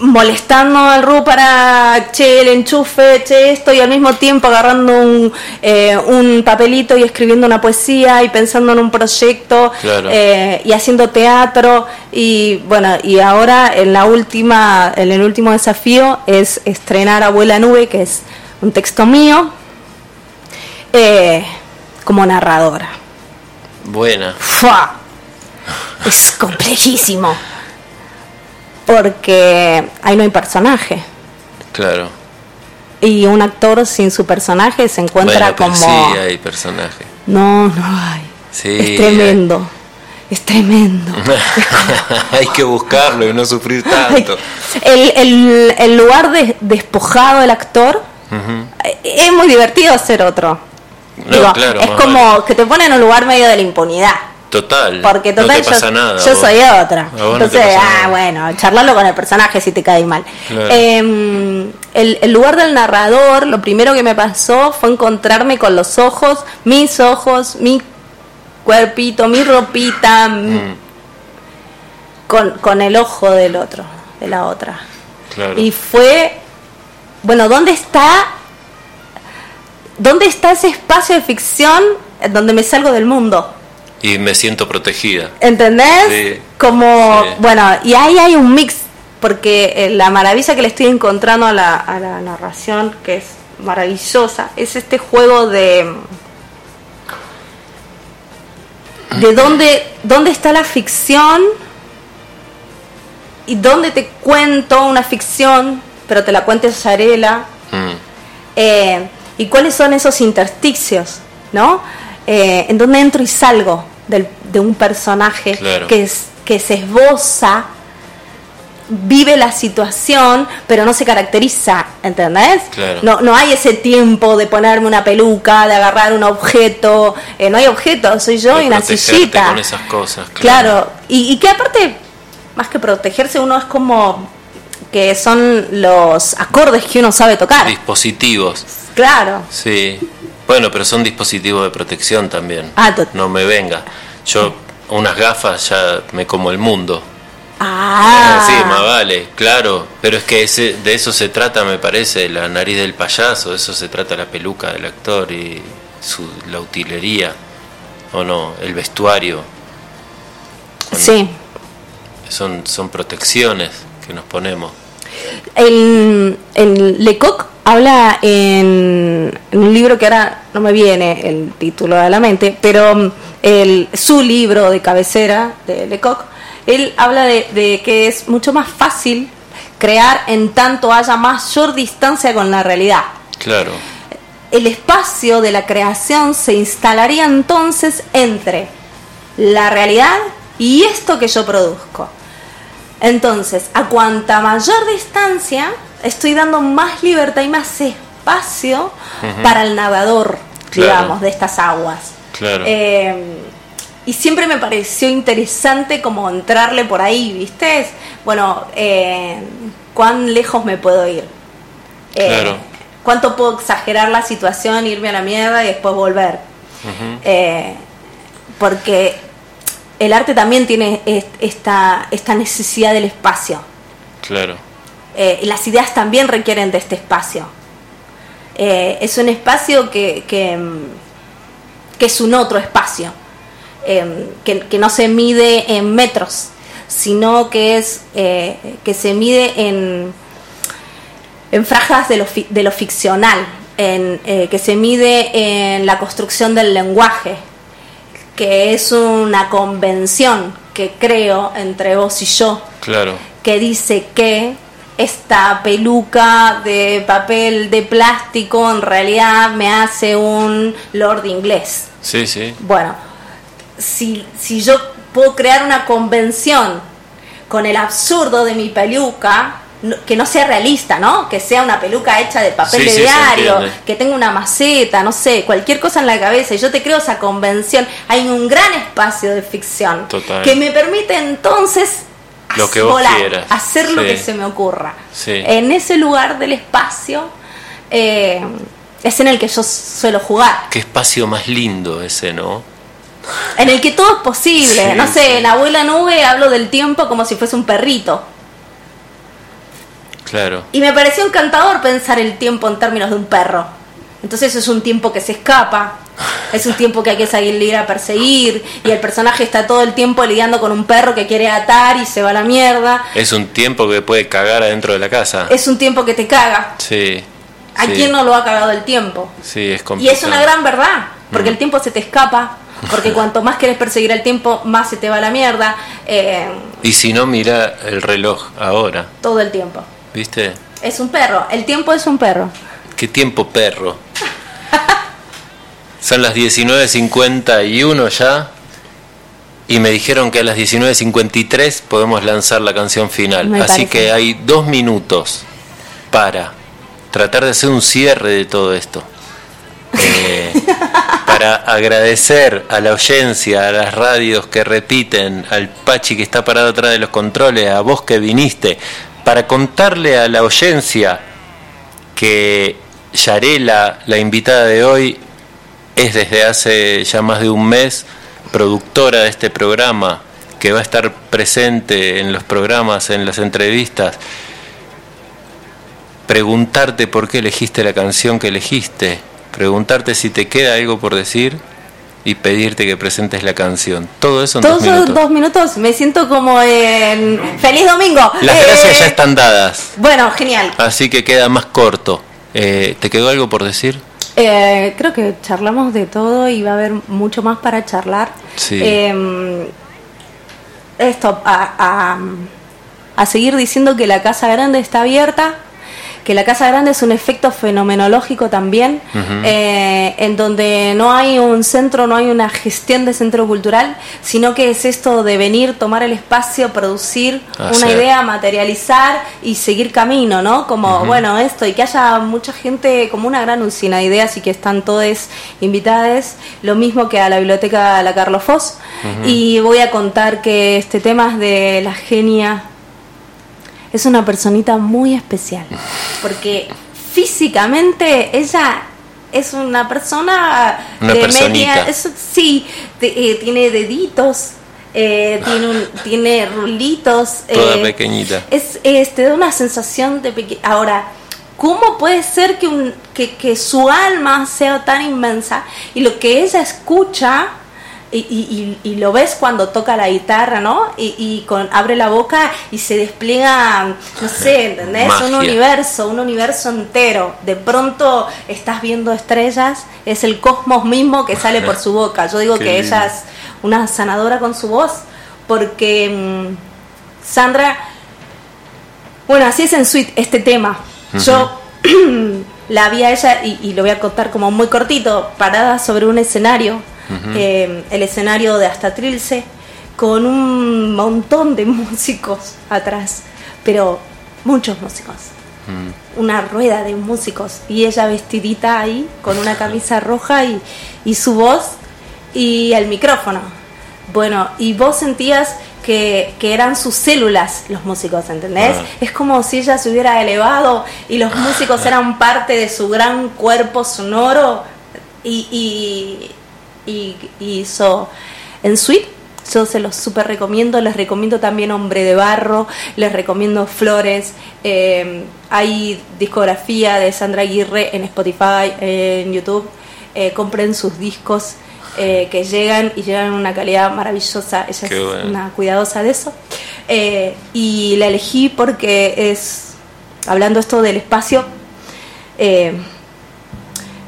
molestando al Ru para, che, el enchufe, che, esto, y al mismo tiempo agarrando un, eh, un papelito y escribiendo una poesía y pensando en un proyecto eh, y haciendo teatro. Y bueno, y ahora en la última, en el último desafío es estrenar Abuela Nube, que es un texto mío, eh, como narradora. Buena. es complejísimo. Porque ahí no hay personaje. Claro. Y un actor sin su personaje se encuentra como. Sí, hay personaje. No, no hay. es tremendo. Es tremendo. hay que buscarlo y no sufrir tanto. El, el, lugar de, despojado del actor es muy divertido hacer otro. es como que te ponen en un lugar medio de la impunidad. Total. Porque total yo, soy otra. Entonces, ah, bueno, charlarlo con el personaje si te cae mal. Em, el, el, lugar del narrador, lo primero que me pasó fue encontrarme con los ojos, mis ojos, mi cuerpito, mi ropita, mm. con, con, el ojo del otro, de la otra. Y fue, bueno, ¿dónde está, dónde está ese espacio de ficción donde me salgo del mundo? Y me siento protegida. ¿Entendés? Como, bueno, y ahí hay un mix, porque eh, la maravilla que le estoy encontrando a la, a la narración, que es maravillosa, es este juego de de dónde, dónde está la ficción y dónde te cuento una ficción, pero te la cuente Sarela, mm. eh, y cuáles son esos intersticios, ¿no? Eh, en dónde entro y salgo de un personaje que, es, que se esboza vive la situación, pero no se caracteriza, ¿entendés? No, no hay ese tiempo de ponerme una peluca, de agarrar un objeto, eh, no hay objeto, soy yo y una sillita. con esas cosas. Claro, Y, y, que aparte, más que protegerse, uno es como que son los acordes que uno sabe tocar. Dispositivos. Claro. Sí. Bueno, pero son dispositivos de protección también. Ah, no me venga. Yo unas gafas ya me como el mundo. Ah. Sí, más vale, claro. Pero es que ese, de eso se trata, me parece, la nariz del payaso, de eso se trata la peluca del actor y su, la utilería, ¿o no? El vestuario. sí. Son, son protecciones que nos ponemos. El, el Lecoq habla en, un libro que ahora no me viene el título a la mente, pero el, su libro de cabecera de Lecoq él habla de, que es mucho más fácil crear en tanto haya mayor distancia con la realidad. Claro. El espacio de la creación se instalaría entonces entre la realidad y esto que yo produzco. Entonces, a cuanta mayor distancia, estoy dando más libertad y más espacio para el nadador, digamos, de estas aguas. Claro. Eh, y siempre me pareció interesante como entrarle por ahí, ¿viste? Bueno, eh, ¿cuán lejos me puedo ir? Eh, claro. ¿Cuánto puedo exagerar la situación, irme a la mierda y después volver? Porque el arte también tiene esta, esta necesidad del espacio. Claro. Las ideas también requieren de este espacio. es un espacio que, que, que es un otro espacio Em, que, no se mide en metros, sino que, es, eh, que se mide en, en franjas de lo, de lo ficcional, en, eh, que se mide en la construcción del lenguaje, que es una convención que creo entre vos y yo, claro. que dice que esta peluca de papel de plástico en realidad me hace un lord inglés. Sí, sí. Bueno, si, si yo puedo crear una convención con el absurdo de mi peluca, que no sea realista, ¿no? Que sea una peluca hecha de papel de diario, que tenga una maceta, no sé, cualquier cosa en la cabeza, y yo te creo esa convención, hay un gran espacio de ficción que me permite entonces lo que vos quieras. hacer lo que se me ocurra. En ese lugar del espacio eh, es en el que yo suelo jugar. Qué espacio más lindo ese, ¿no? en el que todo es posible. no sé, en Abuela Nube hablo del tiempo como si fuese un perrito. Claro. Y me pareció encantador pensar el tiempo en términos de un perro. Entonces es un tiempo que se escapa, es un tiempo que hay que salir a perseguir y el personaje está todo el tiempo lidiando con un perro que quiere atar y se va a la mierda. Es un tiempo que puede cagar adentro de la casa. Es un tiempo que te caga. Sí. ¿A quién no lo ha cagado el tiempo? Sí, es Y es una gran verdad, porque el tiempo se te escapa Porque cuanto más quieres perseguir el tiempo, más se te va la mierda. Eh, y si no, mira el reloj ahora. Todo el tiempo. ¿Viste? Es un perro, el tiempo es un perro. ¿Qué tiempo perro? Son las 19.51 ya. Y me dijeron que a las 19.53 podemos lanzar la canción final. Así que hay dos minutos para tratar de hacer un cierre de todo esto. Eh, para agradecer a la audiencia, a las radios que repiten, al Pachi que está parado atrás de los controles, a vos que viniste, para contarle a la audiencia que Yarela, la invitada de hoy, es desde hace ya más de un mes productora de este programa, que va a estar presente en los programas, en las entrevistas, preguntarte por qué elegiste la canción que elegiste, preguntarte si te queda algo por decir y pedirte que presentes la canción. Todo eso en Todos dos minutos. dos minutos, me siento como en Feliz Domingo. Las Eh, gracias ya están dadas, Bueno, genial. así que queda más corto. Eh, ¿Te quedó algo por decir? Eh, creo que charlamos de todo y va a haber mucho más para charlar. Sí. Eh, esto, a, a- a seguir diciendo que la Casa Grande está abierta, que la Casa Grande es un efecto fenomenológico también, eh, en donde no hay un centro, no hay una gestión de centro cultural, sino que es esto de venir, tomar el espacio, producir una idea, materializar y seguir camino, ¿no? Como, bueno, esto, y que haya mucha gente, como una gran usina de ideas y que están todos invitados, lo mismo que a la biblioteca La Carlos Foss. Ujú. Y voy a contar que este tema es de la genia. Es una personita muy especial, porque físicamente ella es una persona Una de personita. media, es- sí, eh, tiene deditos, eh, tiene un- tiene rulitos, Toda eh, pequeñita. es, es- te da una sensación de peque- Ahora, ¿cómo puede ser que, un, que, que su alma sea tan inmensa y lo que ella escucha y, y- y- lo ves cuando toca la guitarra, ¿no? Y, y con, abre la boca y se despliega, no sé, ¿entendés? Un universo, un universo entero. De pronto estás viendo estrellas, es el cosmos mismo que sale por su boca. Yo digo Qué que lindo. ella es una sanadora con su voz, porque mm, Sandra, bueno, así es en Sweet este tema. Yo la vi a ella, y, y lo voy a contar como muy cortito, parada sobre un escenario, Eh, el escenario de Hasta Trilce, con un montón de músicos atrás, pero muchos músicos una rueda de músicos y ella vestidita ahí con una camisa roja y, y su voz y el micrófono. Bueno, y vos sentías que, que eran sus células los músicos, ¿entendés? Ah. Es como si ella se hubiera elevado y los músicos eran parte de su gran cuerpo sonoro y, y, y- y hizo en suite. Yo se los súper recomiendo, les recomiendo también Hombre de Barro, les recomiendo Flores, eh, hay discografía de Sandra Aguirre en Spotify, en YouTube, eh, compren sus discos eh, que llegan y llegan en una calidad maravillosa, ella Qué es bueno. una cuidadosa de eso. Y la elegí porque es, hablando esto del espacio,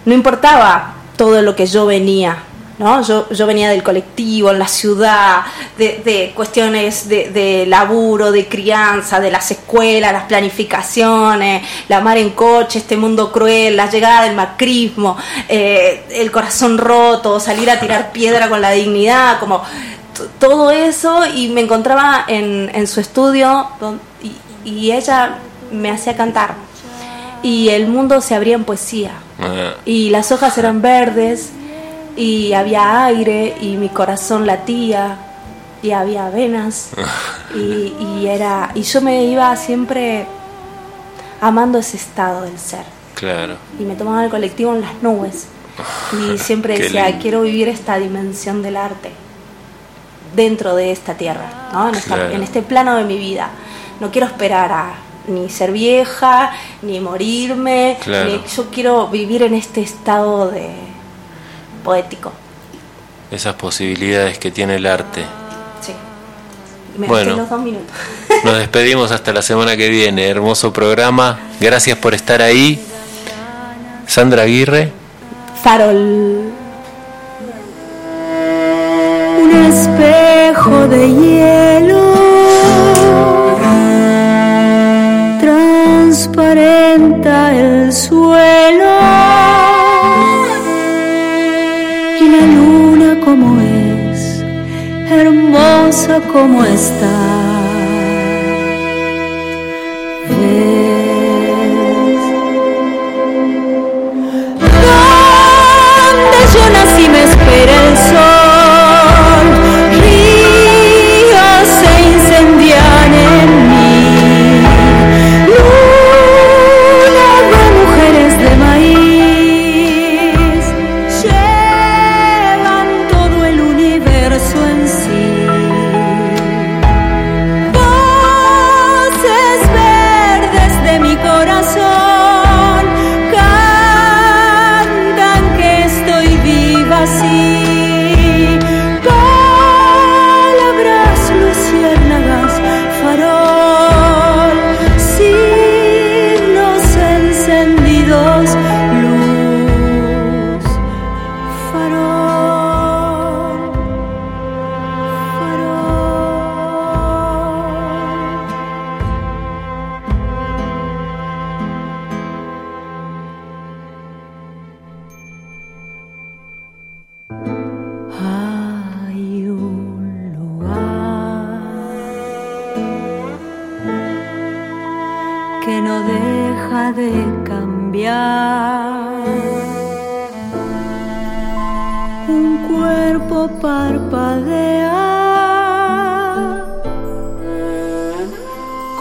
no importaba todo lo que yo venía, ¿no? Yo, yo venía del colectivo, en la ciudad, de, de cuestiones de, de laburo, de crianza, de las escuelas, las planificaciones, la mar en coche, este mundo cruel, la llegada del macrismo, eh, el corazón roto, salir a tirar piedra con la dignidad, como todo eso y me encontraba en, en su estudio y, y ella me hacía cantar. Y el mundo se abría en poesía. Ah, y las hojas eran verdes y había aire y mi corazón latía y había venas y, y era y yo me iba siempre amando ese estado del ser claro. y me tomaba el colectivo en las nubes y siempre decía lindo. quiero vivir esta dimensión del arte dentro de esta tierra ¿no? en, esta- Claro. en este plano de mi vida no quiero esperar a ni ser vieja ni morirme Claro. ni- yo quiero vivir en este estado de poético. Esas posibilidades que tiene el arte. Sí. Me bueno, dos minutos. nos despedimos hasta la semana que viene. Hermoso programa. Gracias por estar ahí. Sandra Aguirre. Farol. Un espejo de hielo. Transparenta el suelo hermosa como estás. Un cuerpo parpadea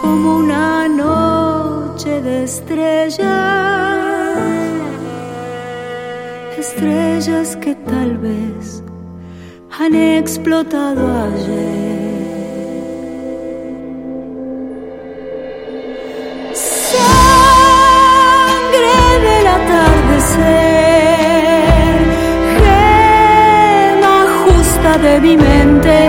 como una noche de estrellas, estrellas que tal vez han explotado ayer. de mi mente.